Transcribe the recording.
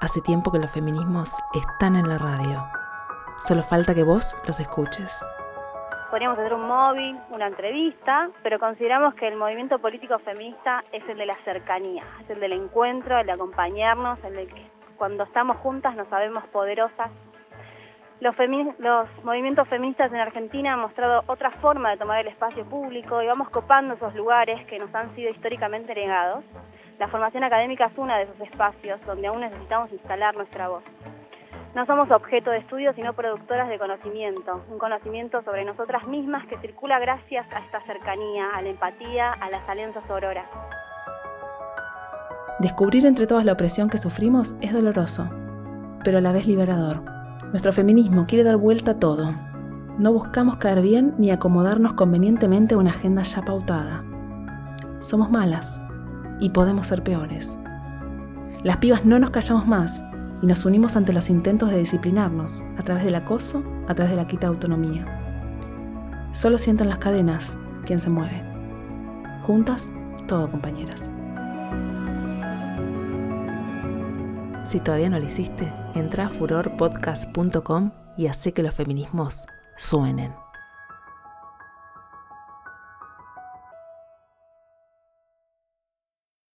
Hace tiempo que los feminismos están en la radio. Solo falta que vos los escuches. Podríamos hacer un móvil, una entrevista, pero consideramos que el movimiento político feminista es el de la cercanía, es el del encuentro, el de acompañarnos, el de que cuando estamos juntas nos sabemos poderosas. Los, los movimientos feministas en Argentina han mostrado otra forma de tomar el espacio público y vamos copando esos lugares que nos han sido históricamente negados la formación académica es uno de esos espacios donde aún necesitamos instalar nuestra voz. No somos objeto de estudio, sino productoras de conocimiento, un conocimiento sobre nosotras mismas que circula gracias a esta cercanía, a la empatía, a las alianzas auroras. Descubrir entre todas la opresión que sufrimos es doloroso, pero a la vez liberador. Nuestro feminismo quiere dar vuelta a todo. No buscamos caer bien ni acomodarnos convenientemente a una agenda ya pautada. Somos malas, y podemos ser peores. Las pibas no nos callamos más y nos unimos ante los intentos de disciplinarnos a través del acoso, a través de la quita de autonomía. Solo sienten las cadenas quien se mueve. Juntas, todo compañeras. Si todavía no lo hiciste, entra a furorpodcast.com y hace que los feminismos suenen.